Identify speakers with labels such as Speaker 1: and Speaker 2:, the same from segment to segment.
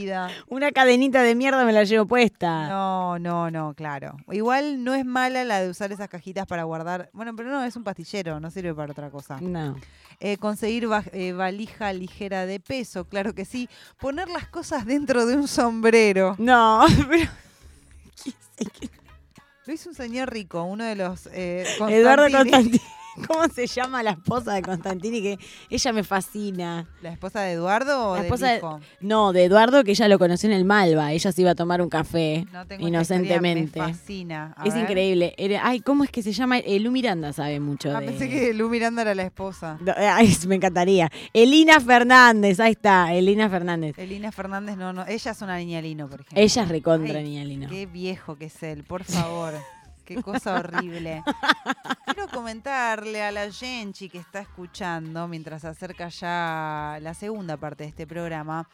Speaker 1: vida.
Speaker 2: Una cadenita de mierda me la llevo puesta.
Speaker 1: No, no, no, claro. Igual no es mala la de usar esas cajitas para guardar. Bueno, pero no, es un pastillero, no sirve para otra cosa.
Speaker 2: No.
Speaker 1: Eh, conseguir va- eh, valija ligera de peso, claro que sí. Poner las cosas dentro de un sombrero.
Speaker 2: No, pero.
Speaker 1: Lo hizo un señor rico, uno de los. eh,
Speaker 2: Eduardo
Speaker 1: Constantini.
Speaker 2: ¿Cómo se llama la esposa de Constantini? Que ella me fascina.
Speaker 1: ¿La esposa de Eduardo o
Speaker 2: La
Speaker 1: del
Speaker 2: esposa de-
Speaker 1: hijo?
Speaker 2: No, de Eduardo, que ella lo conoció en el Malva. Ella se iba a tomar un café
Speaker 1: No tengo
Speaker 2: inocentemente.
Speaker 1: Me fascina. A
Speaker 2: Es
Speaker 1: ver.
Speaker 2: increíble. Ay, ¿cómo es que se llama? Elu Miranda sabe mucho.
Speaker 1: Ah,
Speaker 2: de-
Speaker 1: pensé que Lu Miranda era la esposa.
Speaker 2: No, ay, me encantaría. Elina Fernández, ahí está, Elina Fernández.
Speaker 1: Elina Fernández, no, no. Ella es una niña lino, por ejemplo.
Speaker 2: Ella es recontra
Speaker 1: Ay,
Speaker 2: niña Lino.
Speaker 1: Qué viejo que es él, por favor. Qué cosa horrible. Quiero comentarle a la Genchi que está escuchando mientras se acerca ya la segunda parte de este programa.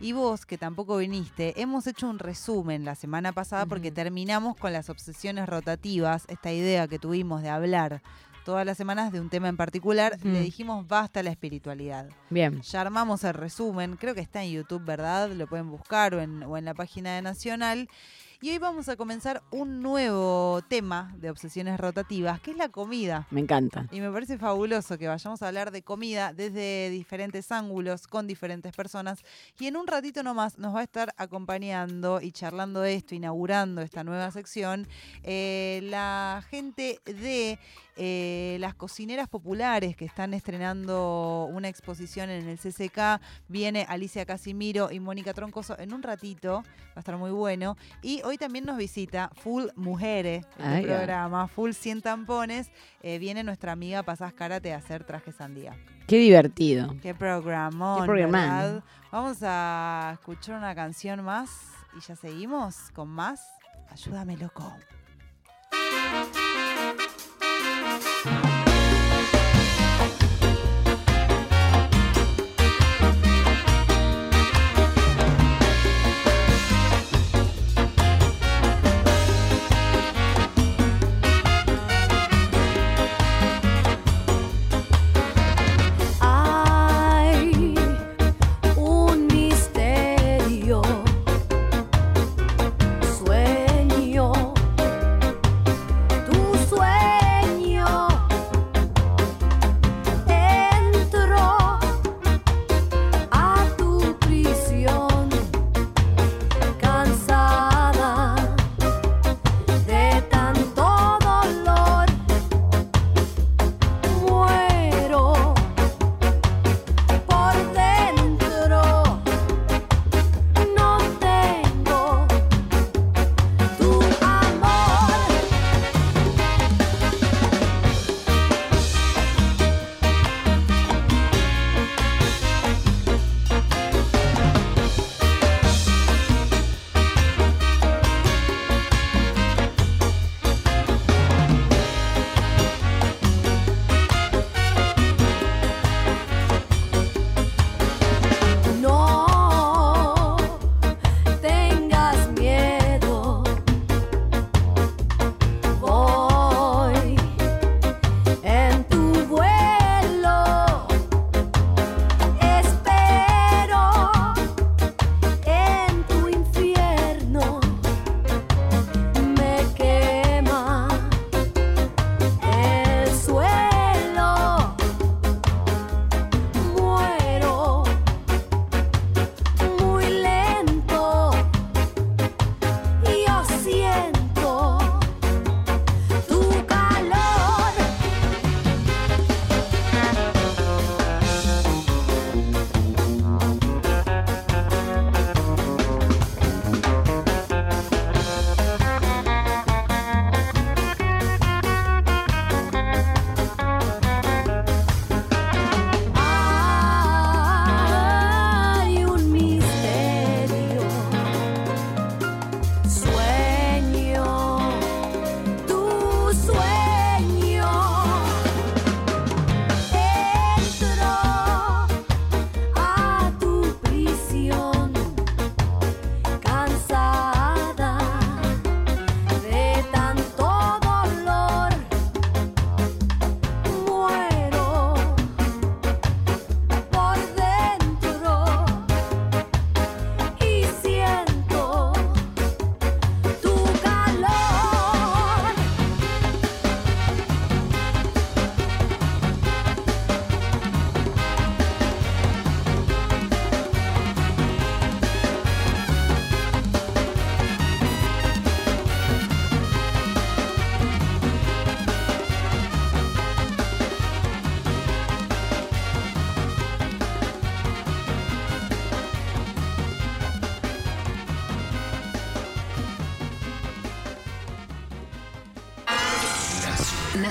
Speaker 1: Y vos, que tampoco viniste, hemos hecho un resumen la semana pasada porque terminamos con las obsesiones rotativas, esta idea que tuvimos de hablar todas las semanas de un tema en particular. Le dijimos basta la espiritualidad.
Speaker 2: Bien.
Speaker 1: Ya armamos el resumen, creo que está en YouTube, ¿verdad? Lo pueden buscar o en, o en la página de Nacional. Y hoy vamos a comenzar un nuevo tema de obsesiones rotativas, que es la comida.
Speaker 2: Me encanta.
Speaker 1: Y me parece fabuloso que vayamos a hablar de comida desde diferentes ángulos, con diferentes personas. Y en un ratito nomás nos va a estar acompañando y charlando de esto, inaugurando esta nueva sección, eh, la gente de eh, las cocineras populares que están estrenando una exposición en el CCK. Viene Alicia Casimiro y Mónica Troncoso en un ratito, va a estar muy bueno. Y hoy también nos visita Full Mujeres, el
Speaker 2: Ay, ah.
Speaker 1: programa, Full 100 tampones. Eh, viene nuestra amiga Pasás Karate a hacer traje sandía.
Speaker 2: Qué divertido.
Speaker 1: Qué programón,
Speaker 2: Qué programón.
Speaker 1: ¿verdad? Vamos a escuchar una canción más y ya seguimos con más. Ayúdame, loco.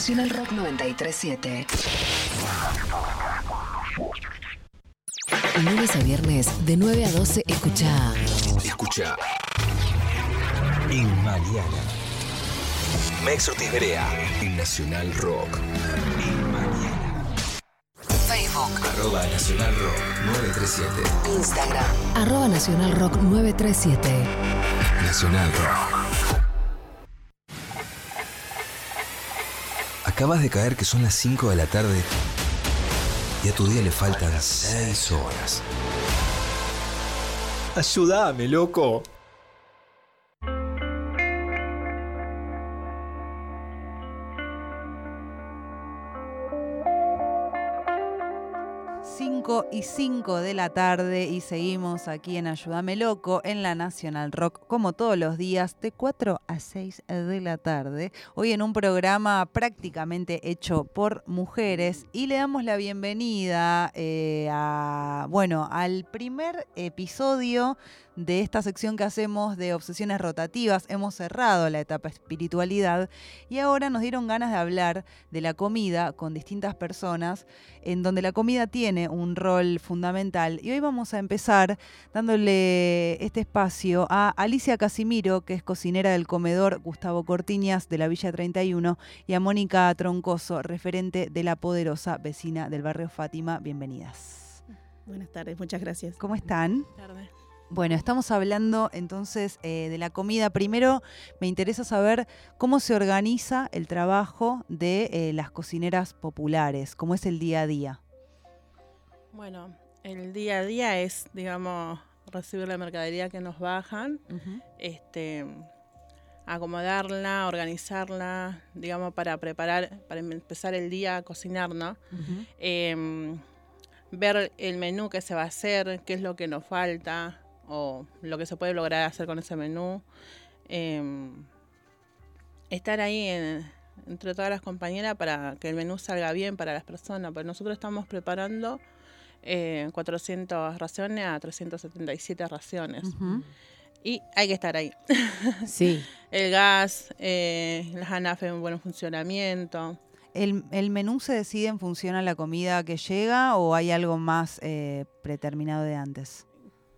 Speaker 3: Nacional Rock 937. Lunes a viernes de 9 a 12 escucha.
Speaker 4: Escucha. En Mariana. Mex Ortiz Berea. En Nacional Rock. En Mariana.
Speaker 3: Facebook.
Speaker 4: Arroba Nacional Rock 937.
Speaker 3: Instagram. Arroba Nacional Rock 937.
Speaker 4: Nacional Rock. Acabas de caer que son las 5 de la tarde y a tu día le faltan 6 horas. Ayúdame, loco.
Speaker 1: Y 5 de la tarde y seguimos aquí en Ayúdame Loco en la Nacional Rock como todos los días de 4 a 6 de la tarde. Hoy en un programa prácticamente hecho por mujeres y le damos la bienvenida eh, a, bueno, al primer episodio de esta sección que hacemos de obsesiones rotativas. Hemos cerrado la etapa espiritualidad y ahora nos dieron ganas de hablar de la comida con distintas personas, en donde la comida tiene un rol fundamental. Y hoy vamos a empezar dándole este espacio a Alicia Casimiro, que es cocinera del comedor Gustavo Cortiñas de la Villa 31, y a Mónica Troncoso, referente de la poderosa vecina del barrio Fátima. Bienvenidas.
Speaker 5: Buenas tardes, muchas gracias.
Speaker 1: ¿Cómo están?
Speaker 5: tardes.
Speaker 1: Bueno, estamos hablando entonces eh, de la comida. Primero, me interesa saber cómo se organiza el trabajo de eh, las cocineras populares, cómo es el día a día.
Speaker 5: Bueno, el día a día es, digamos, recibir la mercadería que nos bajan, este, acomodarla, organizarla, digamos, para preparar, para empezar el día a cocinar, ¿no? Em, ver el menú que se va a hacer, qué es lo que nos falta o lo que se puede lograr hacer con ese menú. Em, estar ahí en- entre todas las compañeras para que el menú salga bien para las personas, porque nosotros estamos preparando eh, 400 raciones a 377 raciones y hay que estar ahí.
Speaker 2: Sí.
Speaker 5: El gas, eh, las ANAF en buen funcionamiento.
Speaker 1: ¿El, el menú se decide en función a la comida que llega o hay algo más eh, preterminado de antes?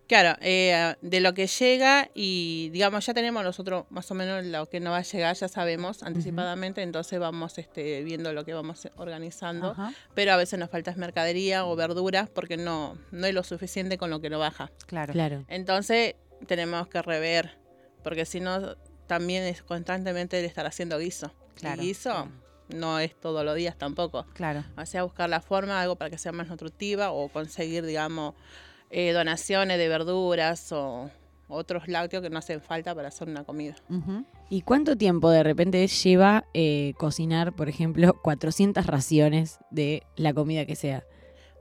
Speaker 5: Claro, eh, de lo que llega y digamos ya tenemos nosotros más o menos lo que nos va a llegar, ya sabemos anticipadamente, entonces vamos este, viendo lo que vamos organizando, pero a veces nos falta mercadería o verduras porque no, no hay lo suficiente con lo que nos baja.
Speaker 1: claro.
Speaker 2: Claro.
Speaker 5: Entonces tenemos que rever, porque si no también es constantemente el estar haciendo guiso.
Speaker 1: Claro.
Speaker 5: Y guiso no es todos los días tampoco.
Speaker 1: Claro.
Speaker 5: O sea, buscar la forma, algo para que sea más nutritiva o conseguir, digamos, eh, donaciones de verduras o otros lácteos que no hacen falta para hacer una comida.
Speaker 2: ¿Y cuánto tiempo de repente lleva eh, cocinar, por ejemplo, 400 raciones de la comida que sea?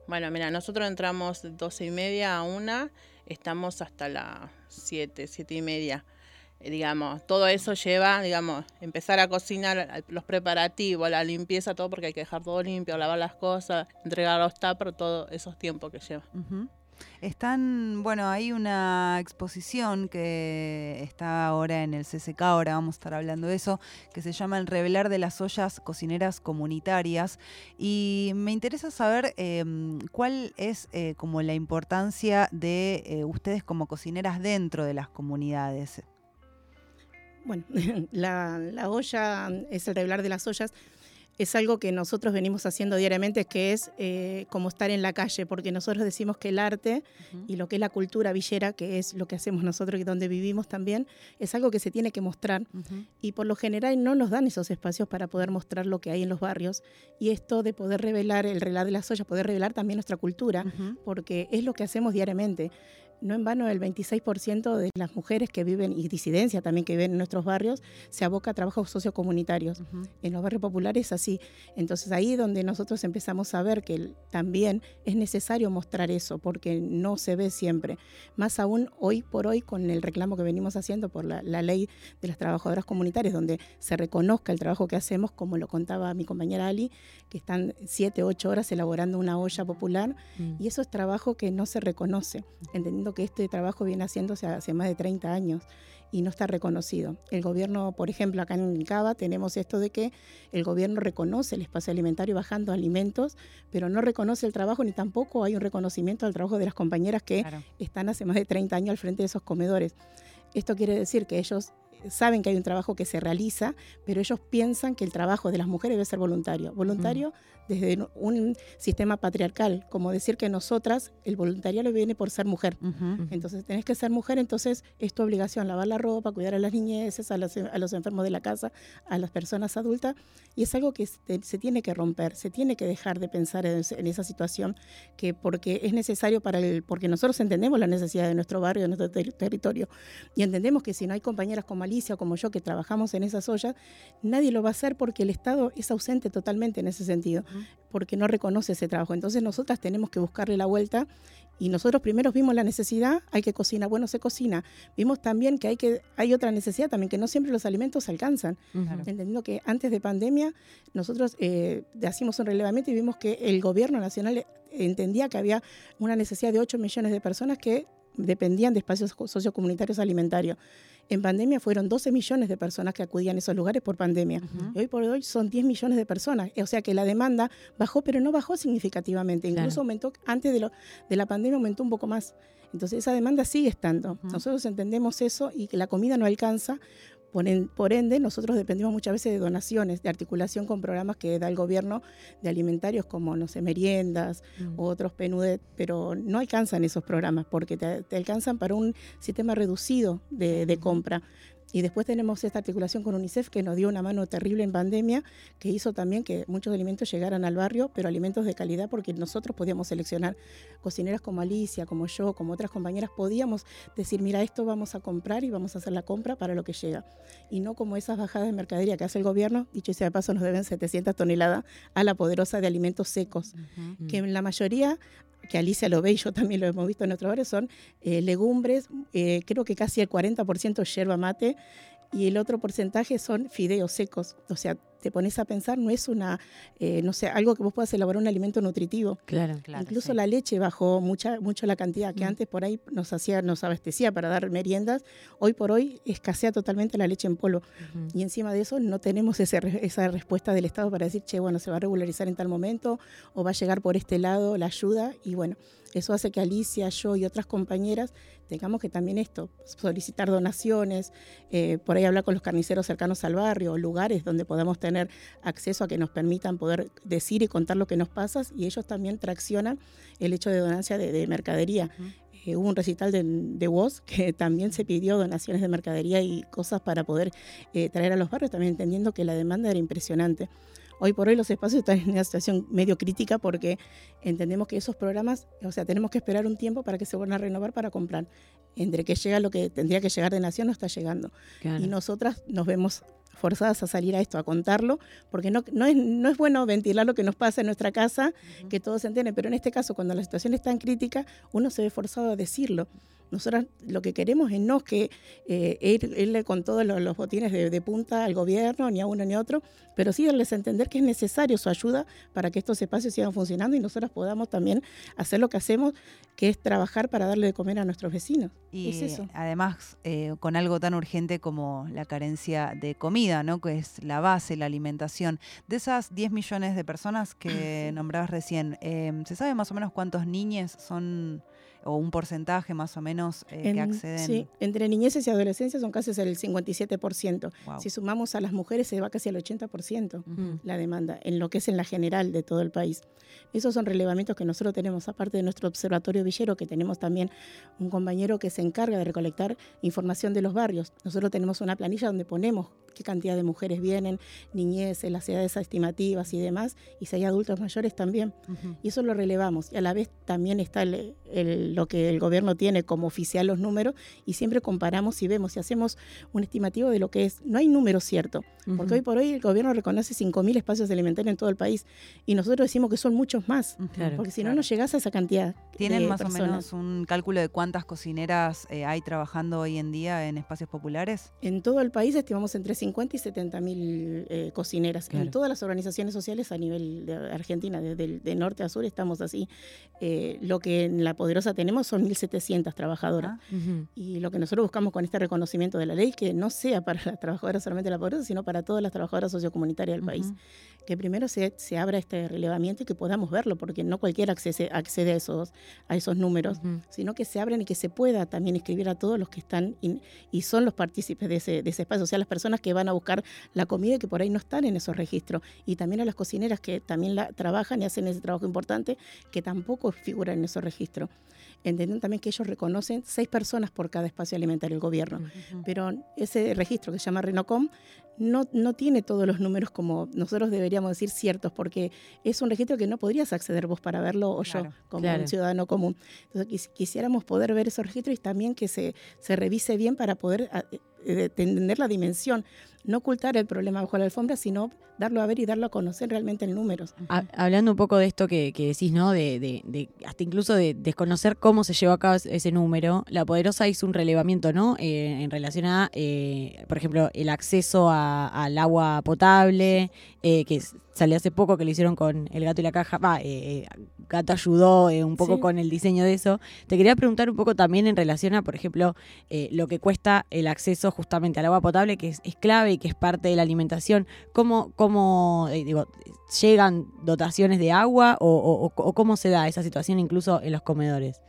Speaker 5: Bueno, mira, nosotros entramos de 12 y media a una, estamos hasta las 7, 7 y media. Eh, digamos, todo eso lleva, digamos, empezar a cocinar los preparativos, la limpieza, todo, porque hay que dejar todo limpio, lavar las cosas, entregar los tuppers, todos esos tiempos que lleva.
Speaker 1: Están, bueno, hay una exposición que está ahora en el CCK, ahora vamos a estar hablando de eso, que se llama El revelar de las ollas cocineras comunitarias. Y me interesa saber eh, cuál es eh, como la importancia de eh, ustedes como cocineras dentro de las comunidades.
Speaker 6: Bueno, la, la olla es el revelar de las ollas. Es algo que nosotros venimos haciendo diariamente, que es eh, como estar en la calle, porque nosotros decimos que el arte y lo que es la cultura villera, que es lo que hacemos nosotros y donde vivimos también, es algo que se tiene que mostrar. Y por lo general no nos dan esos espacios para poder mostrar lo que hay en los barrios. Y esto de poder revelar el revelar de las ollas, poder revelar también nuestra cultura, porque es lo que hacemos diariamente. No en vano el 26% de las mujeres que viven, y disidencia también que viven en nuestros barrios, se aboca a trabajos sociocomunitarios.
Speaker 1: Ujú.
Speaker 6: En los barrios populares así. Entonces ahí donde nosotros empezamos a ver que también es necesario mostrar eso, porque no se ve siempre. Más aún hoy por hoy con el reclamo que venimos haciendo por la, la ley de las trabajadoras comunitarias, donde se reconozca el trabajo que hacemos, como lo contaba mi compañera Ali, que están siete, ocho horas elaborando una olla popular,
Speaker 2: Mm.
Speaker 6: y eso es trabajo que no se reconoce, entendiendo que este trabajo viene haciéndose hace más de 30 años y no está reconocido. El gobierno, por ejemplo, acá en Cava tenemos esto de que el gobierno reconoce el espacio alimentario bajando alimentos, pero no reconoce el trabajo ni tampoco hay un reconocimiento al trabajo de las compañeras que
Speaker 1: Claro.
Speaker 6: están hace más de 30 años al frente de esos comedores. Esto quiere decir que ellos saben que hay un trabajo que se realiza, pero ellos piensan que el trabajo de las mujeres debe ser voluntario. Voluntario desde un sistema patriarcal, como decir que nosotras, el voluntariado viene por ser mujer. Entonces tenés que ser mujer, entonces es tu obligación lavar la ropa, cuidar a las niñeces, a los, a los enfermos de la casa, a las personas adultas, y es algo que se, se tiene que romper, se tiene que dejar de pensar en, esa situación, que porque es necesario para el, porque nosotros entendemos la necesidad de nuestro barrio, de nuestro ter- territorio, y entendemos que si no hay compañeras como Alicia o como yo que trabajamos en esas ollas, nadie lo va a hacer porque el Estado es ausente totalmente en ese sentido, porque no reconoce ese trabajo. Entonces nosotras tenemos que buscarle la vuelta y nosotros primero vimos la necesidad, hay que cocinar, bueno, se cocina. Vimos también que hay que hay otra necesidad también que no siempre los alimentos alcanzan.
Speaker 1: Claro.
Speaker 6: Entendiendo que antes de pandemia nosotros eh, hacimos un relevamiento y vimos que el gobierno nacional eh, entendía que había una necesidad de 8 millones de personas que dependían de espacios co- sociocomunitarios alimentarios. En pandemia fueron 12 millones de personas que acudían a esos lugares por pandemia. Y hoy por hoy son 10 millones de personas. O sea que la demanda bajó, pero no bajó significativamente. Incluso aumentó, antes de, lo, de la pandemia aumentó un poco más. Entonces esa demanda sigue estando. Nosotros entendemos eso y que la comida no alcanza. Por, en- por ende, nosotros dependemos muchas veces de donaciones, de articulación con programas que da el gobierno de alimentarios como, no sé, meriendas u otros PNUD, pero no alcanzan esos programas porque te, te alcanzan para un sistema reducido de, de compra. Y después tenemos esta articulación con UNICEF que nos dio una mano terrible en pandemia, que hizo también que muchos alimentos llegaran al barrio, pero alimentos de calidad porque nosotros podíamos seleccionar cocineras como Alicia, como yo, como otras compañeras, podíamos decir, mira, esto vamos a comprar y vamos a hacer la compra para lo que llega. Y no como esas bajadas de mercadería que hace el gobierno, dicho sea de paso, nos deben 700 toneladas a la poderosa de alimentos secos, que en la mayoría que Alicia lo ve y yo también lo hemos visto en otros barrios, son eh, legumbres, eh, creo que casi el 40% yerba mate y el otro porcentaje son fideos secos. O sea, te pones a pensar, no es una, eh, no sé, algo que vos puedas elaborar un alimento nutritivo.
Speaker 2: Claro.
Speaker 1: Claro,
Speaker 6: Incluso
Speaker 1: sí.
Speaker 6: la leche bajó mucha, mucho la cantidad que
Speaker 2: Mm.
Speaker 6: antes por ahí nos hacía, nos abastecía para dar meriendas. Hoy por hoy escasea totalmente la leche en polvo. Y encima de eso no tenemos ese esa respuesta del Estado para decir, che, bueno, se va a regularizar en tal momento o va a llegar por este lado la ayuda. Y bueno, eso hace que Alicia, yo y otras compañeras tengamos que también esto, solicitar donaciones, eh, por ahí hablar con los carniceros cercanos al barrio, lugares donde podamos tener acceso a que nos permitan poder decir y contar lo que nos pasa y ellos también traccionan el hecho de donancia de, de mercadería. Eh, hubo un recital de, de voz que también se pidió donaciones de mercadería y cosas para poder eh, traer a los barrios, también entendiendo que la demanda era impresionante. Hoy por hoy los espacios están en una situación medio crítica porque entendemos que esos programas, o sea, tenemos que esperar un tiempo para que se vuelvan a renovar para comprar. Entre que llega lo que tendría que llegar de Nación, no está llegando.
Speaker 2: Claro.
Speaker 6: Y nosotras nos vemos forzadas a salir a esto, a contarlo, porque no, no, es, no es bueno ventilar lo que nos pasa en nuestra casa, que todos se enteren, pero en este caso, cuando la situación es tan crítica, uno se ve forzado a decirlo. Nosotras lo que queremos es no que eh, ir- irle con todos los, los botines de, de punta al gobierno, ni a uno ni a otro, pero sí darles a entender que es necesario su ayuda para que estos espacios sigan funcionando y nosotras podamos también hacer lo que hacemos, que es trabajar para darle de comer a nuestros vecinos.
Speaker 1: Y
Speaker 6: es eso.
Speaker 1: además, eh, con algo tan urgente como la carencia de comida, ¿no? Que es la base, la alimentación. De esas 10 millones de personas que nombrabas recién, eh, ¿se sabe más o menos cuántos niños son, o un porcentaje más o menos eh, que
Speaker 6: En-
Speaker 1: acceden?
Speaker 6: Sí, entre niñeces y adolescencia son casi el 57%.
Speaker 1: Wow.
Speaker 6: Si sumamos a las mujeres se va casi al 80%
Speaker 2: Mm.
Speaker 6: la demanda, en lo que es en la general de todo el país. Esos son relevamientos que nosotros tenemos, aparte de nuestro observatorio villero, que tenemos también un compañero que se encarga de recolectar información de los barrios. Nosotros tenemos una planilla donde ponemos qué cantidad de mujeres vienen, niñeces, las edades estimativas y demás, y si hay adultos mayores también. Y eso lo relevamos. Y a la vez también está el- el- lo que el gobierno tiene como oficial los números y siempre comparamos y vemos y hacemos un estimativo de lo que es. No hay número cierto, porque hoy por hoy el gobierno reconoce 5.000 espacios alimentarios en todo el país y nosotros decimos que son muchos más, porque si no, no llegás a esa cantidad.
Speaker 1: ¿Tienen
Speaker 6: de
Speaker 1: más
Speaker 6: personas.
Speaker 1: o menos un cálculo de cuántas cocineras eh, hay trabajando hoy en día en espacios populares?
Speaker 6: En todo el país estimamos entre 50 y 70 mil eh, cocineras.
Speaker 2: Claro.
Speaker 6: En todas las organizaciones sociales a nivel de Argentina, desde el- de norte a sur, estamos así. Eh, lo que en La Poderosa tenemos son 1.700 trabajadoras.
Speaker 1: Ah,
Speaker 2: Ujú.
Speaker 6: Y lo que nosotros buscamos con este reconocimiento de la ley, que no sea para las trabajadoras solamente de la pobreza, sino para todas las trabajadoras sociocomunitarias del país.
Speaker 1: Ujú.
Speaker 6: Que primero se, se abra este relevamiento y que podamos verlo, porque no cualquiera accede, accede a, esos, a esos números,
Speaker 2: Ujú.
Speaker 6: sino que se abran y que se pueda también escribir a todos los que están in- y son los partícipes de ese, de ese espacio, o sea, las personas que van a buscar la comida y que por ahí no están en esos registros. Y también a las cocineras que también la, trabajan y hacen ese trabajo importante, que tampoco figuran en esos registros. Entienden también que ellos reconocen seis personas por cada espacio alimentario el gobierno
Speaker 1: Ujú.
Speaker 6: pero ese registro que se llama Renocom no, no tiene todos los números como nosotros deberíamos decir ciertos, porque es un registro que no podrías acceder vos para verlo o
Speaker 1: Claro,
Speaker 6: yo como
Speaker 2: claro.
Speaker 6: un ciudadano común. Entonces quis- quisiéramos poder ver esos registros y también que se, se revise bien para poder eh, entender la dimensión, no ocultar el problema bajo la alfombra, sino darlo a ver y darlo a conocer realmente en números.
Speaker 2: Ha- Hablando un poco de esto que, que decís, ¿no? De, de- de- hasta incluso de desconocer cómo se llevó a cabo ese número, la Poderosa hizo un relevamiento, ¿no? Eh, en relación a, eh, por ejemplo, el acceso a- al agua potable, eh, que salió hace poco que lo hicieron con el gato y la caja. Va, eh, eh, Gato ayudó eh, un poco
Speaker 6: Sí.
Speaker 2: con el diseño de eso. Te quería preguntar un poco también en relación a, por ejemplo, eh, lo que cuesta el acceso justamente al agua potable, que es, es clave y que es parte de la alimentación. ¿Cómo, cómo eh, digo, llegan dotaciones de agua o, o- o- o cómo se da esa situación incluso en los comedores?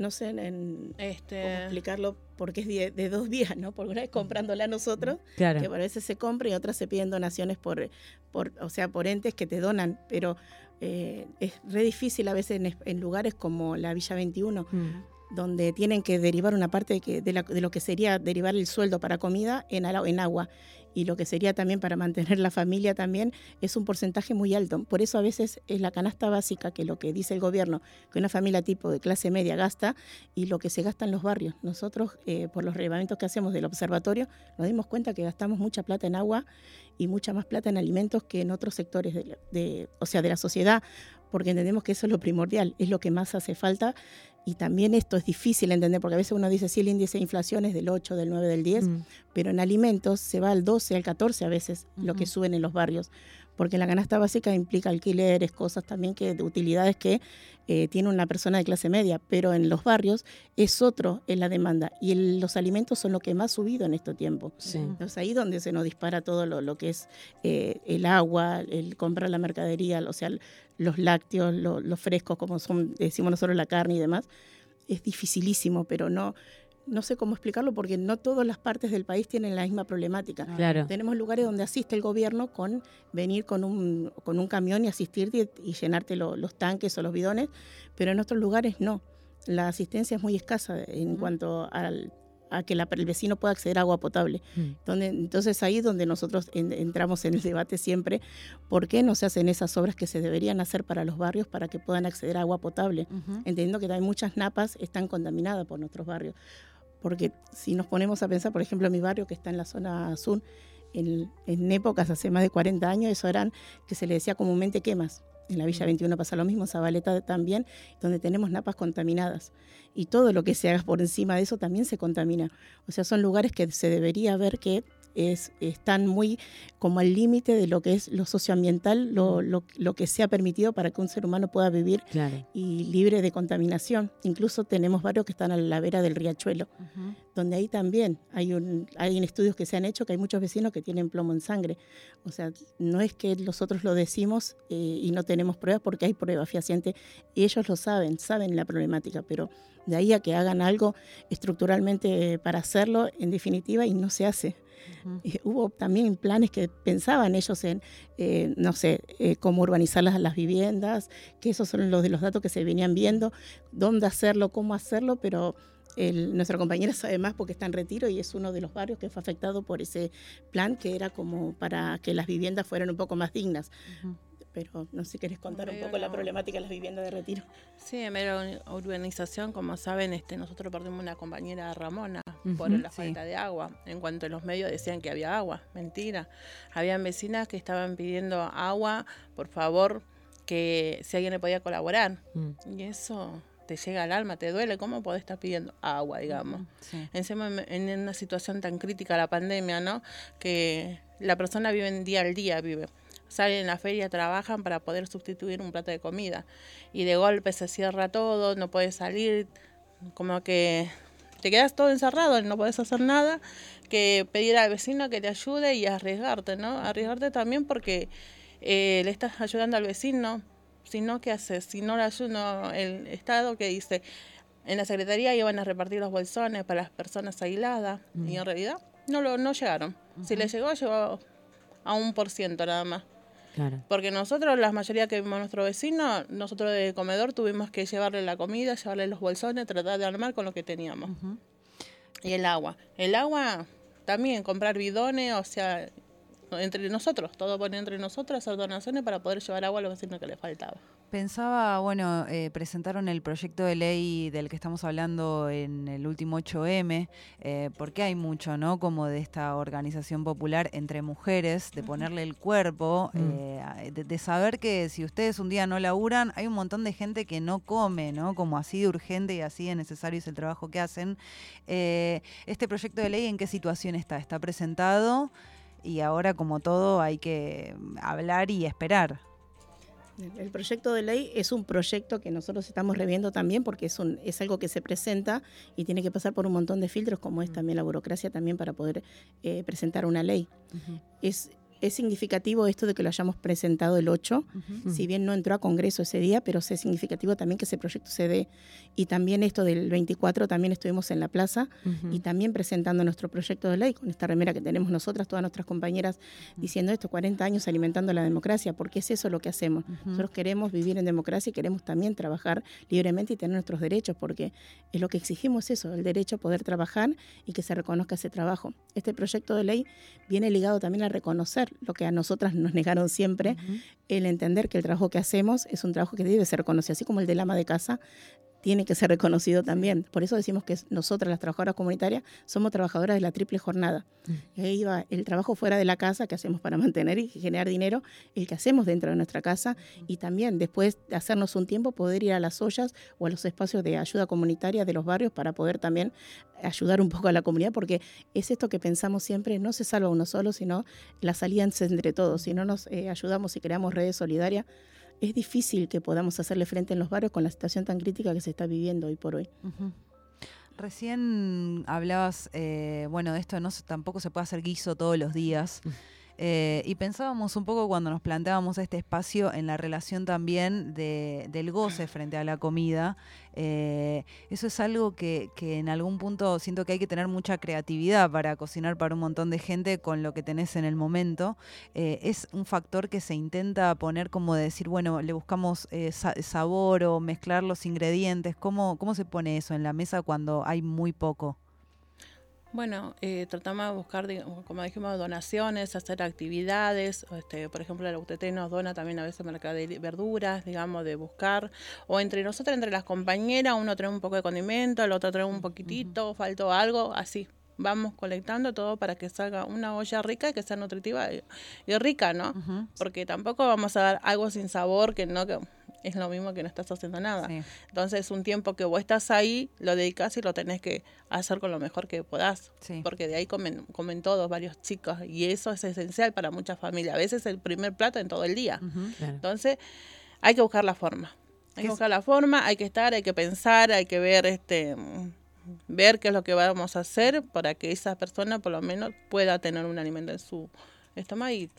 Speaker 6: No sé en,
Speaker 5: Este,
Speaker 6: cómo explicarlo porque es de, de dos vías, ¿no? Por una vez comprándola a nosotros
Speaker 2: Claro.
Speaker 6: que a veces se compra y otras se piden donaciones por, por o sea, por entes que te donan, pero eh, es re difícil a veces en, es- en lugares como la Villa 21,
Speaker 2: Mm.
Speaker 6: donde tienen que derivar una parte de, que- de, la- de lo que sería derivar el sueldo para comida en, en agua y lo que sería también para mantener la familia también es un porcentaje muy alto. Por eso a veces es la canasta básica que lo que dice el gobierno, que una familia tipo de clase media gasta y lo que se gasta en los barrios. Nosotros, eh, por los relevamientos que hacemos del observatorio, nos dimos cuenta que gastamos mucha plata en agua y mucha más plata en alimentos que en otros sectores de, de- o sea, de la sociedad, porque entendemos que eso es lo primordial, es lo que más hace falta. Y también esto es difícil de entender, porque a veces uno dice, sí, el índice de inflación es del 8, del 9, del 10,
Speaker 2: Mm.
Speaker 6: pero en alimentos se va al 12, al 14 a veces, lo que suben en los barrios, porque la canasta básica implica alquileres, cosas también que de utilidades que eh, tiene una persona de clase media, pero en los barrios es otro en la demanda y el- los alimentos son lo que más ha subido en este tiempo.
Speaker 2: Sí.
Speaker 6: Entonces ahí donde se nos dispara todo lo, lo que es eh, el agua, el comprar la mercadería, o sea, los lácteos, lo- los frescos, como son, decimos nosotros, la carne y demás. Es dificilísimo, pero no, no sé cómo explicarlo porque no todas las partes del país tienen la misma problemática.
Speaker 2: Claro.
Speaker 6: Tenemos lugares donde asiste el gobierno con venir con un, con un camión y asistirte y, y llenarte lo- los tanques o los bidones, pero en otros lugares no. La asistencia es muy escasa en cuanto al- a que la- el vecino pueda acceder a agua potable.
Speaker 2: Mm.
Speaker 6: Donde, entonces ahí es donde nosotros en- entramos en el debate siempre, ¿por qué no se hacen esas obras que se deberían hacer para los barrios para que puedan acceder a agua potable? Entendiendo que también muchas napas están contaminadas por nuestros barrios. Porque si nos ponemos a pensar, por ejemplo, en mi barrio que está en la zona sur, en, en épocas hace más de 40 años, eso eran que se le decía comúnmente quemas. En la Villa 21 pasa lo mismo, Zabaleta también, donde tenemos napas contaminadas. Y todo lo que se haga por encima de eso también se contamina. O sea, son lugares que se debería ver que es, están muy como al límite de lo que es lo socioambiental, lo, lo, lo que se ha permitido para que un ser humano pueda vivir
Speaker 2: Claro.
Speaker 6: y libre de contaminación. Incluso tenemos barrios que están a la vera del riachuelo, donde ahí también hay, un, hay estudios que se han hecho que hay muchos vecinos que tienen plomo en sangre. O sea, no es que nosotros lo decimos eh, y no tenemos pruebas porque hay pruebas fehacientes y ellos lo saben, saben la problemática, pero de ahí a que hagan algo estructuralmente para hacerlo, en definitiva, y no se hace. Hubo también planes que pensaban ellos en, eh, no sé, eh, cómo urbanizar las, las viviendas, que esos son los de los datos que se venían viendo, dónde hacerlo, cómo hacerlo, pero el- nuestra compañera sabe más porque está en retiro y es uno de los barrios que fue afectado por ese plan que era como para que las viviendas fueran un poco más dignas. Pero no sé si querés contar un poco la problemática de las viviendas de retiro.
Speaker 5: Sí, en medio urbanización, como saben, este, nosotros perdimos una compañera Ramona por la
Speaker 1: sí.
Speaker 5: falta de agua. En cuanto los medios decían que había agua, mentira. Habían vecinas que estaban pidiendo agua, por favor, que si alguien le podía colaborar.
Speaker 2: Mm.
Speaker 5: Y eso te llega al alma, te duele, ¿cómo podés estar pidiendo agua, digamos?
Speaker 1: Sí.
Speaker 5: Encima en una situación tan crítica, la pandemia, ¿no? Que la persona vive en día al día, vive. Salen en la feria, trabajan para poder sustituir un plato de comida. Y de golpe se cierra todo, no puedes salir, como que te quedas todo encerrado, no puedes hacer nada, que pedir al vecino que te ayude y arriesgarte, ¿no? Arriesgarte también porque eh, le estás ayudando al vecino. Si no, ¿qué haces? Si no el Estado que dice, en la Secretaría iban a repartir los bolsones para las personas aisladas y en realidad no, lo, no llegaron. Si le llegó, llegó a un por ciento nada más.
Speaker 2: Claro.
Speaker 5: Porque nosotros, la mayoría que vimos a nuestro vecino, nosotros de comedor tuvimos que llevarle la comida, llevarle los bolsones, tratar de armar con lo que teníamos. Y el agua. El agua, también comprar bidones, o sea, entre nosotros, todo poner entre nosotros, hacer donaciones para poder llevar agua a los vecinos que les faltaba.
Speaker 1: Pensaba, bueno, eh, presentaron el proyecto de ley del que estamos hablando en el último 8M, eh, porque hay mucho, ¿no? Como de esta organización popular entre mujeres, de ponerle el cuerpo,
Speaker 2: Mm.
Speaker 1: eh, de, de saber que si ustedes un día no laburan, hay un montón de gente que no come, ¿no? Como así de urgente y así de necesario es el trabajo que hacen. Eh, este proyecto de ley, ¿en qué situación está? Está presentado y ahora, como todo, hay que hablar y esperar.
Speaker 6: El proyecto de ley es un proyecto que nosotros estamos reviendo también porque es, un, es algo que se presenta y tiene que pasar por un montón de filtros, como es también la burocracia también para poder eh, presentar una ley. Es, es significativo esto de que lo hayamos presentado el 8, si bien no entró a Congreso ese día, pero es significativo también que ese proyecto se dé. Y también esto del 24, también estuvimos en la plaza y también presentando nuestro proyecto de ley con esta remera que tenemos nosotras, todas nuestras compañeras, diciendo esto, 40 años alimentando la democracia, porque es eso lo que hacemos. Nosotros queremos vivir en democracia y queremos también trabajar libremente y tener nuestros derechos, porque es lo que exigimos eso, el derecho a poder trabajar y que se reconozca ese trabajo. Este proyecto de ley viene ligado también a reconocer lo que a nosotras nos negaron siempre, el entender que el trabajo que hacemos es un trabajo que debe ser reconocido, así como el del ama de casa tiene que ser reconocido también. Por eso decimos que nosotras, las trabajadoras comunitarias, somos trabajadoras de la triple jornada. Y ahí va el trabajo fuera de la casa que hacemos para mantener y generar dinero, el que hacemos dentro de nuestra casa y también después de hacernos un tiempo poder ir a las ollas o a los espacios de ayuda comunitaria de los barrios para poder también ayudar un poco a la comunidad, porque es esto que pensamos siempre, no se salva uno solo, sino la salida entre todos. Si no nos eh, ayudamos y creamos redes solidarias, es difícil que podamos hacerle frente en los barrios con la situación tan crítica que se está viviendo hoy por hoy.
Speaker 1: Recién hablabas, eh, bueno, de esto no tampoco se puede hacer guiso todos los días. Eh, y pensábamos un poco cuando nos planteábamos este espacio en la relación también de- del goce frente a la comida. Eh, eso es algo que, que en algún punto siento que hay que tener mucha creatividad para cocinar para un montón de gente con lo que tenés en el momento. Eh, es un factor que se intenta poner como de decir, bueno, le buscamos eh, sa- sabor o mezclar los ingredientes. ¿Cómo, ¿Cómo se pone eso en la mesa cuando hay muy poco?
Speaker 5: Bueno, eh, tratamos de buscar, digamos, como dijimos, donaciones, hacer actividades. Este, por ejemplo, la UTT nos dona también a veces mercadería, verduras, digamos, de buscar. O entre nosotros, entre las compañeras, uno trae un poco de condimento, el otro trae un poquitito, faltó algo, así. Vamos colectando todo para que salga una olla rica y que sea nutritiva y, y rica, ¿no? Porque tampoco vamos a dar algo sin sabor que no que es lo mismo que no estás haciendo nada.
Speaker 1: Sí.
Speaker 5: Entonces, un tiempo que vos estás ahí, lo dedicas y lo tenés que hacer con lo mejor que podás.
Speaker 1: Sí.
Speaker 5: Porque de ahí comen, comen todos, varios chicos. Y eso es esencial para muchas familias. A veces es el primer plato en todo el día.
Speaker 2: Claro.
Speaker 5: Entonces, hay que buscar la forma. Hay
Speaker 1: ¿Qué
Speaker 5: que
Speaker 1: es-
Speaker 5: buscar la forma, hay que estar, hay que pensar, hay que ver este ver qué es lo que vamos a hacer para que esa persona por lo menos pueda tener un alimento en su estómago y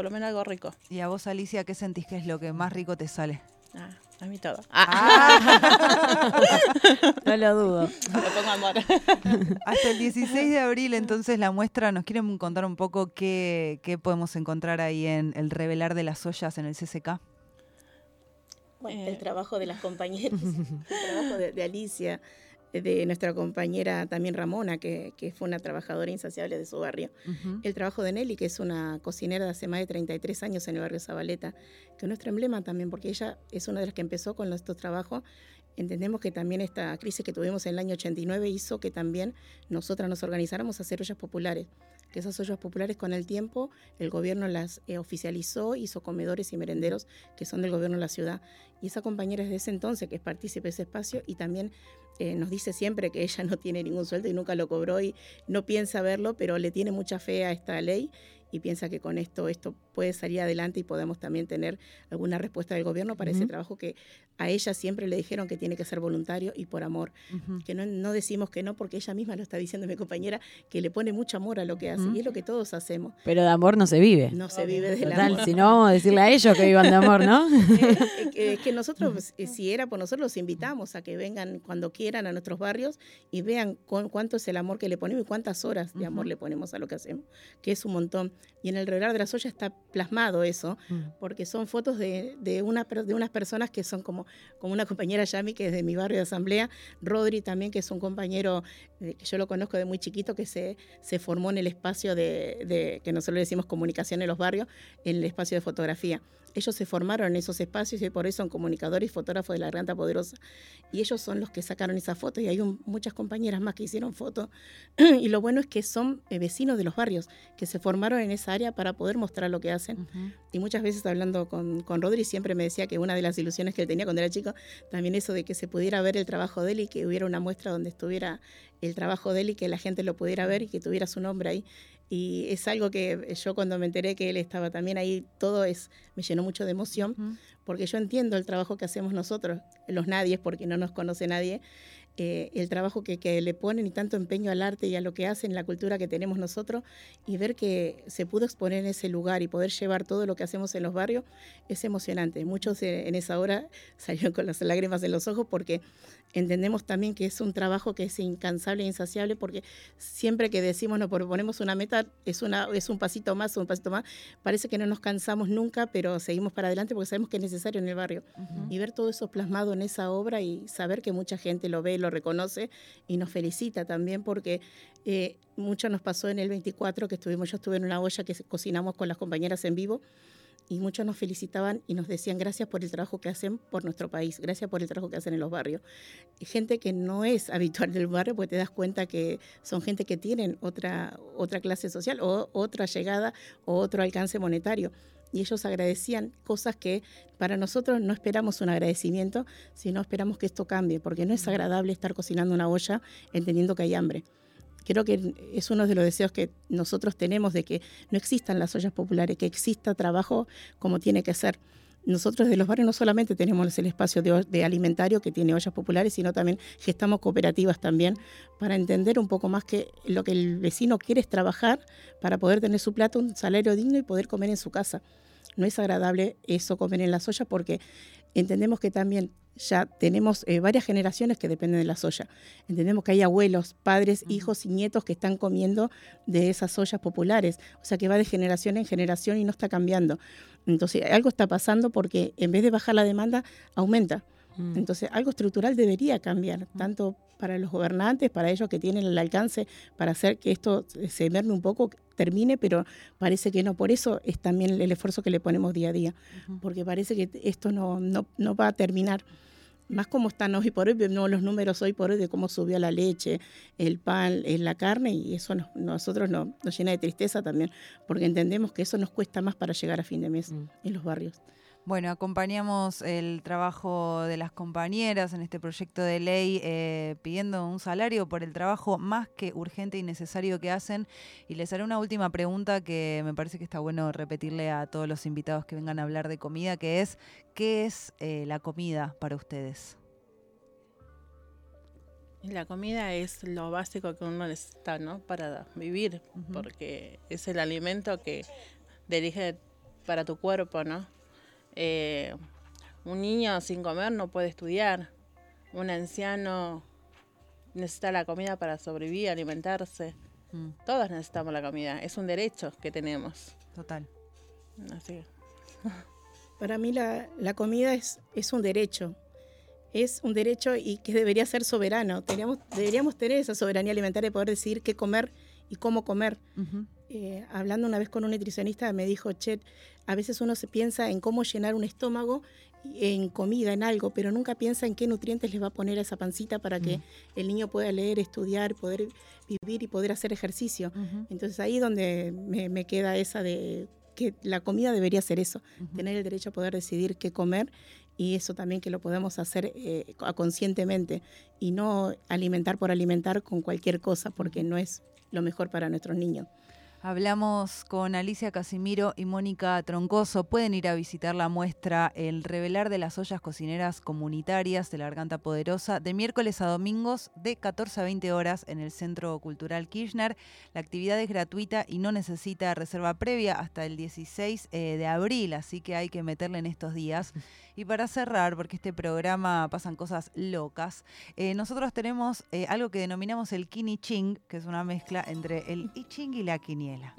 Speaker 5: por lo menos algo rico.
Speaker 1: Y a vos, Alicia, ¿qué sentís que es lo que más rico te sale?
Speaker 5: Ah, a mí todo.
Speaker 2: No lo dudo.
Speaker 5: Le pongo amor.
Speaker 1: Hasta el 16 de abril, entonces, la muestra, ¿nos quieren contar un poco qué, qué podemos encontrar ahí en el revelar de las ollas en el CCK?
Speaker 6: Bueno,
Speaker 5: Eh.
Speaker 6: el trabajo de las compañeras, el trabajo de, de Alicia, de nuestra compañera también Ramona, que, que fue una trabajadora insaciable de su barrio. El trabajo de Nelly, que es una cocinera de hace más de 33 años en el barrio Zabaleta, que es nuestro emblema también, porque ella es una de las que empezó con nuestro trabajo. Entendemos que también esta crisis que tuvimos en el año 89 hizo que también nosotras nos organizáramos a hacer ollas populares. Que esas ollas populares con el tiempo el gobierno las eh, oficializó, hizo comedores y merenderos que son del gobierno de la ciudad. Y esa compañera es de ese entonces que es partícipe de ese espacio y también eh, nos dice siempre que ella no tiene ningún sueldo y nunca lo cobró y no piensa verlo, pero le tiene mucha fe a esta ley y piensa que con esto esto puede salir adelante y podemos también tener alguna respuesta del gobierno para ese trabajo que a ella siempre le dijeron que tiene que ser voluntario y por amor. Que no, no, decimos que no porque ella misma lo está diciendo mi compañera, que le pone mucho amor a lo que hace y es lo que todos hacemos.
Speaker 2: Pero de amor no se vive.
Speaker 6: No se vive de
Speaker 2: amor. Si no, decirle a ellos que vivan de amor, ¿no?
Speaker 6: Es que nosotros, pues, eh, si era por nosotros, los invitamos a que vengan cuando quieran a nuestros barrios y vean con, cuánto es el amor que le ponemos y cuántas horas de amor le ponemos a lo que hacemos, que es un montón. Y en el revelar de la soya está plasmado eso, mm. porque son fotos de, de, una, de unas personas que son como, como una compañera Yami, que es de mi barrio de asamblea, Rodri también, que es un compañero que yo lo conozco de muy chiquito, que se, se formó en el espacio de, de, que nosotros le decimos comunicación en los barrios, en el espacio de fotografía. Ellos se formaron en esos espacios y por eso son comunicadores y fotógrafos de la Garganta Poderosa. Y ellos son los que sacaron esa foto y hay muchas compañeras más que hicieron fotos. y lo bueno es que son eh, vecinos de los barrios, que se formaron en esa área para poder mostrar lo que hacen. Y muchas veces hablando con, con Rodri siempre me decía que una de las ilusiones que él tenía cuando era chico, también eso de que se pudiera ver el trabajo de él y que hubiera una muestra donde estuviera el trabajo de él y que la gente lo pudiera ver y que tuviera su nombre ahí. Y es algo que yo cuando me enteré que él estaba también ahí, todo es, me llenó mucho de emoción, porque yo entiendo el trabajo que hacemos nosotros, los nadies, porque no nos conoce nadie, eh, el trabajo que, que, le ponen y tanto empeño al arte y a lo que hacen, la cultura que tenemos nosotros, y ver que se pudo exponer en ese lugar y poder llevar todo lo que hacemos en los barrios, es emocionante. Muchos eh, en esa hora salieron con las lágrimas en los ojos porque entendemos también que es un trabajo que es incansable e insaciable porque siempre que decimos nos proponemos una meta es una es un pasito más un pasito más. Parece que no nos cansamos nunca pero seguimos para adelante porque sabemos que es necesario en el barrio. Y ver todo eso plasmado en esa obra y saber que mucha gente lo ve lo reconoce y nos felicita también porque eh, mucho nos pasó en el 24 que estuvimos yo estuve en una olla que cocinamos con las compañeras en vivo y muchos nos felicitaban y nos decían gracias por el trabajo que hacen por nuestro país, gracias por el trabajo que hacen en los barrios. gente que no es habitual del barrio, pues te das cuenta que son gente que tienen otra, otra clase social o otra llegada o otro alcance monetario. Y ellos agradecían cosas que para nosotros no esperamos un agradecimiento, sino esperamos que esto cambie, porque no es agradable estar cocinando una olla entendiendo que hay hambre creo que es uno de los deseos que nosotros tenemos de que no existan las ollas populares, que exista trabajo como tiene que ser. Nosotros de los barrios no solamente tenemos el espacio de, alimentario que tiene ollas populares, sino también gestamos cooperativas también para entender un poco más que lo que el vecino quiere es trabajar para poder tener su plato, un salario digno y poder comer en su casa. No es agradable eso comer en las ollas porque entendemos que también ya tenemos eh, varias generaciones que dependen de la soya. Entendemos que hay abuelos, padres, hijos y nietos que están comiendo de esas ollas populares. O sea que va de generación en generación y no está cambiando. Entonces algo está pasando porque en vez de bajar la demanda, aumenta. Mm. Entonces, algo estructural debería cambiar, tanto para los gobernantes, para ellos que tienen el alcance para hacer que esto se merme un poco, termine, pero parece que no. Por eso es también el esfuerzo que le ponemos día a día, porque parece que esto no, no, no va a terminar más como están hoy por hoy, vemos los números hoy por hoy de cómo subió la leche, el pan, la carne, y eso nos, nosotros nos, nos llena de tristeza también, porque entendemos que eso nos cuesta más para llegar a fin de mes mm. en los barrios.
Speaker 1: Bueno, acompañamos el trabajo de las compañeras en este proyecto de ley eh, pidiendo un salario por el trabajo más que urgente y necesario que hacen. Y les haré una última pregunta que me parece que está bueno repetirle a todos los invitados que vengan a hablar de comida, que es, ¿qué es eh, la comida para ustedes?
Speaker 5: La comida es lo básico que uno necesita, ¿no? Para vivir, porque es el alimento que dirige para tu cuerpo, ¿no? Eh, un niño sin comer no puede estudiar. Un anciano necesita la comida para sobrevivir, alimentarse. Mm. Todos necesitamos la comida. Es un derecho que tenemos.
Speaker 1: Total.
Speaker 5: Así.
Speaker 6: Para mí la, comida es, es un derecho. Es un derecho y que debería ser soberano. deberíamos tener esa soberanía alimentaria de poder decidir qué comer y cómo comer. Eh, hablando una vez con un nutricionista me dijo, Chet, a veces uno se piensa en cómo llenar un estómago en comida, en algo, pero nunca piensa en qué nutrientes le va a poner a esa pancita para que el niño pueda leer, estudiar, poder vivir y poder hacer ejercicio. Entonces ahí donde me, me queda esa de que la comida debería ser eso, tener el derecho a poder decidir qué comer y eso también que lo podemos hacer eh, co- conscientemente y no alimentar por alimentar con cualquier cosa porque no es lo mejor para nuestros niños.
Speaker 1: Hablamos con Alicia Casimiro y Mónica Troncoso. Pueden ir a visitar la muestra El Revelar de las Ollas Cocineras Comunitarias de la Garganta Poderosa de miércoles a domingos de 14 a 20 horas en el Centro Cultural Kirchner. La actividad es gratuita y no necesita reserva previa hasta el 16 eh, de abril, así que hay que meterle en estos días. Y para cerrar, porque este programa pasan cosas locas, eh, nosotros tenemos eh, algo que denominamos el Kini Ching, que es una mezcla entre el I Ching y la quiniela.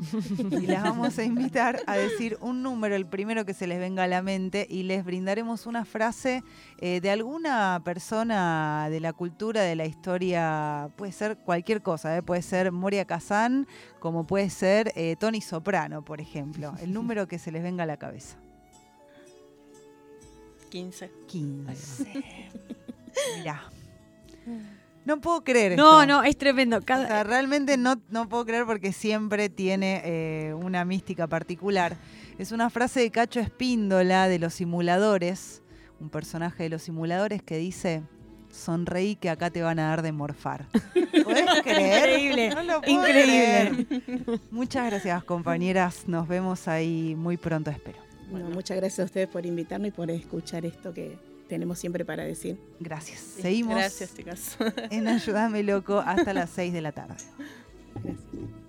Speaker 1: Y las vamos a invitar a decir un número, el primero que se les venga a la mente, y les brindaremos una frase eh, de alguna persona de la cultura, de la historia, puede ser cualquier cosa, puede ser Moria Kazan, como puede ser Tony Soprano, por ejemplo. El número que se les venga a la cabeza.
Speaker 5: 15.
Speaker 1: 15. Mirá. No puedo creer
Speaker 2: No,
Speaker 1: esto.
Speaker 2: no, es tremendo.
Speaker 1: O
Speaker 2: Cada-
Speaker 1: sea, realmente no, no puedo creer porque siempre tiene eh, una mística particular. Es una frase de Cacho Espíndola de Los Simuladores, un personaje de Los Simuladores que dice, sonreí que acá te van a dar de morfar. ¿Podés creer?
Speaker 2: Increíble,
Speaker 1: No lo puedo
Speaker 2: increíble.
Speaker 1: creer. Muchas gracias compañeras, nos vemos ahí muy pronto, espero.
Speaker 6: No, muchas gracias a ustedes por invitarnos y por escuchar esto que tenemos siempre para decir.
Speaker 1: Gracias.
Speaker 5: Sí,
Speaker 1: Seguimos
Speaker 5: Gracias, chicas.
Speaker 1: en Ayúdame Loco hasta las 6 de la tarde.
Speaker 6: Gracias.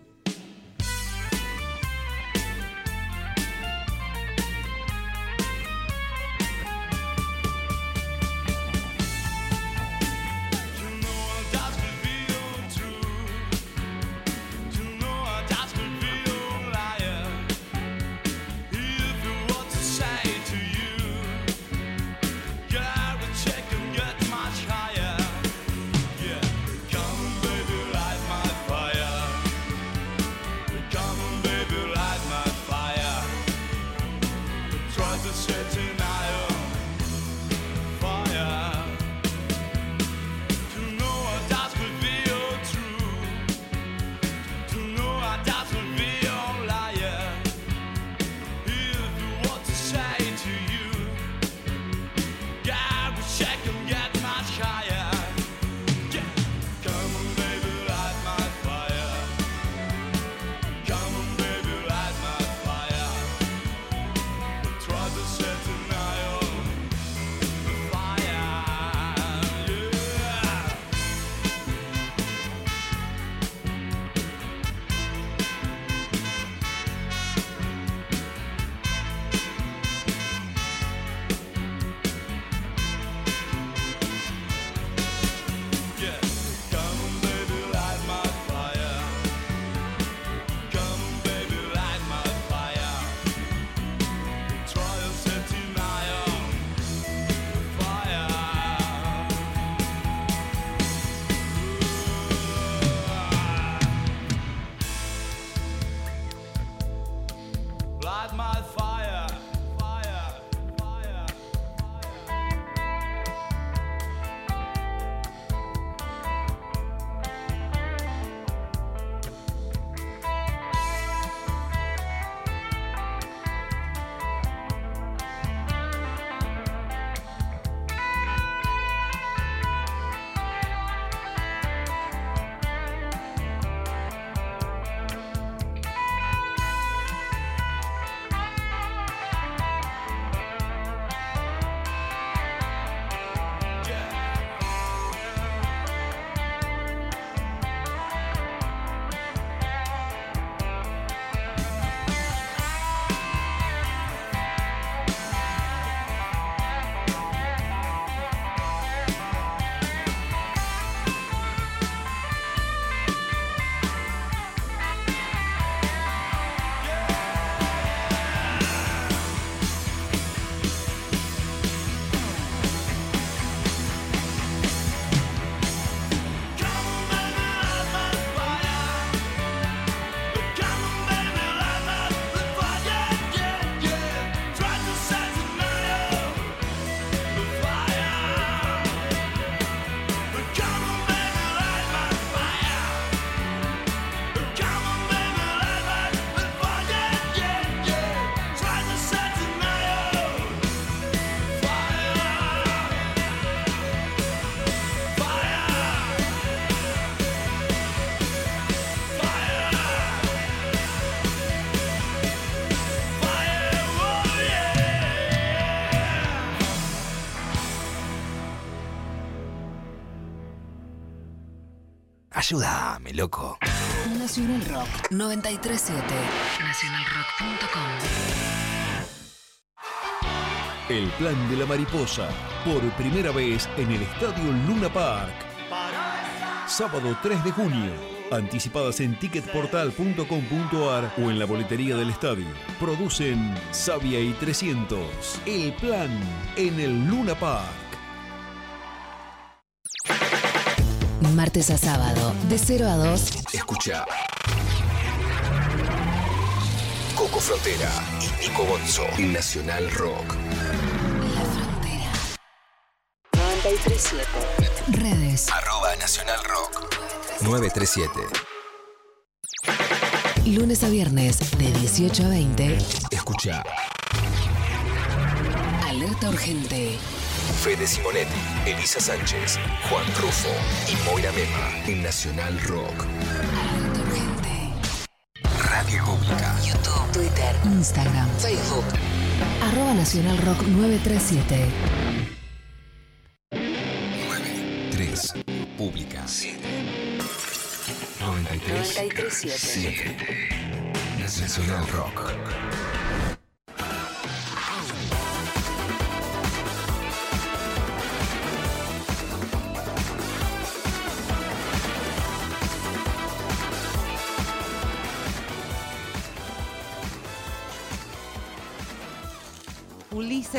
Speaker 4: Ayúdame, loco.
Speaker 3: Nacional Rock 937. Nacionalrock.com.
Speaker 7: El plan de la mariposa, por primera vez en el Estadio Luna Park. Sábado 3 de junio. Anticipadas en ticketportal.com.ar o en la boletería del estadio. Producen Sabia y 300. El plan en el Luna Park.
Speaker 3: Martes a sábado, de 0 a 2.
Speaker 4: Escucha. Coco Frontera y Nico Bonzo Nacional Rock.
Speaker 3: La Frontera. 937. Redes.
Speaker 4: Arroba Nacional Rock 937.
Speaker 3: Lunes a viernes, de 18 a 20.
Speaker 4: Escucha.
Speaker 3: Alerta urgente.
Speaker 4: Fede Simonetti, Elisa Sánchez, Juan Rufo y Moira Mema en Nacional Rock. Radio Pública.
Speaker 3: YouTube, Twitter, Instagram, Facebook. Arroba Nacional Rock 937.
Speaker 4: 3. Pública. 93.
Speaker 3: 937.
Speaker 4: 7. Nacional Rock.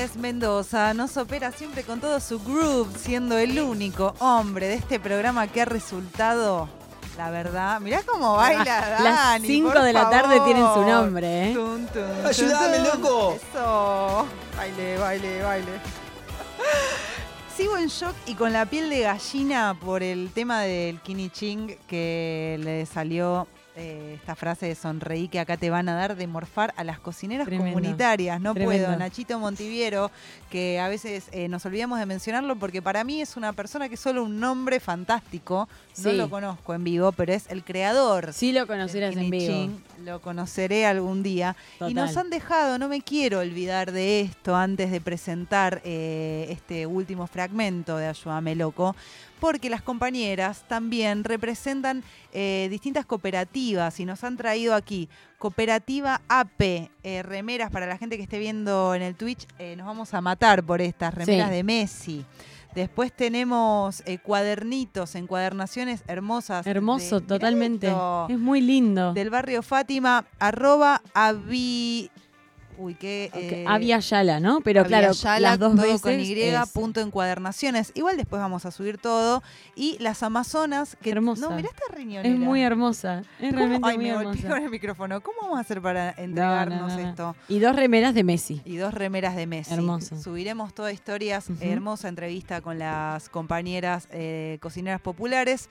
Speaker 1: Ulises Mendoza nos opera siempre con todo su groove, siendo el único hombre de este programa que ha resultado, la verdad, mirá cómo baila
Speaker 2: Las
Speaker 1: Dani.
Speaker 2: 5
Speaker 1: por
Speaker 2: de la tarde tienen su nombre, ¿eh?
Speaker 1: Tun, tun, tun,
Speaker 8: Ayúdame,
Speaker 1: tun.
Speaker 8: loco.
Speaker 1: Eso. Baile, baile, baile. Sigo en shock y con la piel de gallina por el tema del Kini Ching que le salió eh, esta frase de sonreí que acá te van a dar de morfar a las cocineras
Speaker 2: Tremendo.
Speaker 1: comunitarias. No
Speaker 2: Tremendo.
Speaker 1: puedo. Nachito Montiviero, que a veces eh, nos olvidamos de mencionarlo porque para mí es una persona que es solo un nombre fantástico. No lo conozco en vivo, pero es el creador.
Speaker 2: Sí lo conocerás en vivo.
Speaker 1: Lo conoceré algún día. Y nos han dejado, no me quiero olvidar de esto antes de presentar eh, este último fragmento de Ayúdame Loco, porque las compañeras también representan eh, distintas cooperativas y nos han traído aquí Cooperativa AP, eh, remeras para la gente que esté viendo en el Twitch, eh, nos vamos a matar por estas remeras
Speaker 2: Sí.
Speaker 1: de Messi. Después tenemos eh, cuadernitos, encuadernaciones hermosas.
Speaker 2: Hermoso,
Speaker 1: de-
Speaker 2: totalmente.
Speaker 1: Esto
Speaker 2: Es muy lindo.
Speaker 1: del barrio Fátima, arroba avi... Uy, qué...
Speaker 2: Ok,
Speaker 1: eh,
Speaker 2: Avia Yala, ¿no? Pero claro,
Speaker 1: Aviala,
Speaker 2: las dos
Speaker 1: todo
Speaker 2: veces
Speaker 1: con Y,
Speaker 2: es-
Speaker 1: punto encuadernaciones. Igual después vamos a subir todo. Y las Amazonas, que...
Speaker 2: Hermosa.
Speaker 1: No, mirá esta riñonera.
Speaker 2: es muy hermosa. Es
Speaker 1: ¿Cómo-
Speaker 2: realmente
Speaker 1: Ay,
Speaker 2: muy
Speaker 1: me
Speaker 2: hermosa.
Speaker 1: con el micrófono. ¿Cómo vamos a hacer para
Speaker 2: No, no,
Speaker 1: entregarnos
Speaker 2: no, no.
Speaker 1: esto?
Speaker 2: Y dos remeras de Messi.
Speaker 1: Y dos remeras de Messi.
Speaker 2: Hermoso.
Speaker 1: Subiremos toda historias, hermosa entrevista con las compañeras eh, cocineras populares.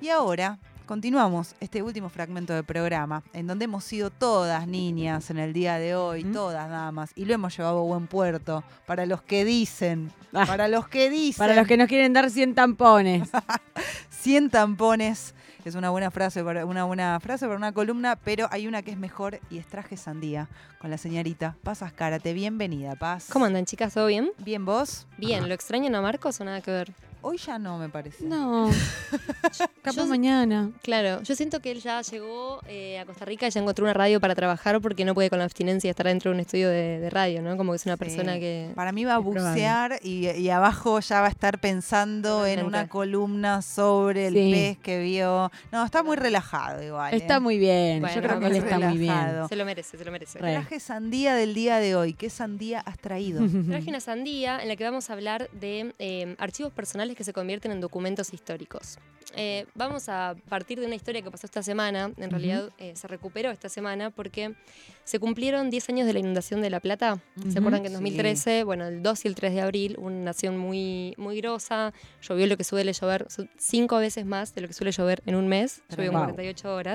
Speaker 1: Y ahora continuamos este último fragmento del programa, en donde hemos sido todas niñas en el día de hoy, todas damas, y lo hemos llevado a buen puerto. Para los que dicen,
Speaker 2: Ah.
Speaker 1: para los que dicen,
Speaker 2: Para los que nos quieren dar 100 tampones.
Speaker 1: 100 tampones. Es una buena frase para una buena frase para una columna, pero hay una que es mejor y es traje sandía con la señorita Paz Ascárate. Bienvenida, Paz.
Speaker 9: ¿Cómo andan, chicas? ¿Todo bien?
Speaker 1: Bien, vos.
Speaker 9: Bien, ¿lo extrañan a Marcos o nada que ver?
Speaker 1: Hoy ya no, me parece.
Speaker 2: No. Capaz
Speaker 9: Yo-
Speaker 2: mañana.
Speaker 9: Claro, yo siento que él ya llegó eh, a Costa Rica y ya encontró una radio para trabajar porque no puede con la abstinencia estar dentro de un estudio de, de radio, ¿no? Como que es una
Speaker 1: Sí.
Speaker 9: persona que...
Speaker 1: Para mí va a bucear y, y abajo ya va a estar pensando en una columna sobre el
Speaker 2: Sí.
Speaker 1: pez que vio. No, está muy relajado igual. ¿eh?
Speaker 2: Está muy bien.
Speaker 9: Bueno,
Speaker 2: Yo creo que él está muy bien.
Speaker 9: Se lo merece, se lo merece.
Speaker 2: Re.
Speaker 1: Traje sandía del día de hoy. ¿Qué sandía has traído?
Speaker 9: Traje una sandía en la que vamos a hablar de eh, archivos personales que se convierten en documentos históricos. Eh, vamos a partir de una historia que pasó esta semana, en realidad eh, se recuperó esta semana porque se cumplieron 10 años de la inundación de La Plata. ¿Se acuerdan que en
Speaker 1: Sí.
Speaker 9: 2013, bueno, el 2 y el 3 de abril, una nación muy, muy grosa, llovió lo que suele llover, cinco veces más de lo que suele llover en un mes, llovió en
Speaker 2: Wow.
Speaker 9: 48 horas.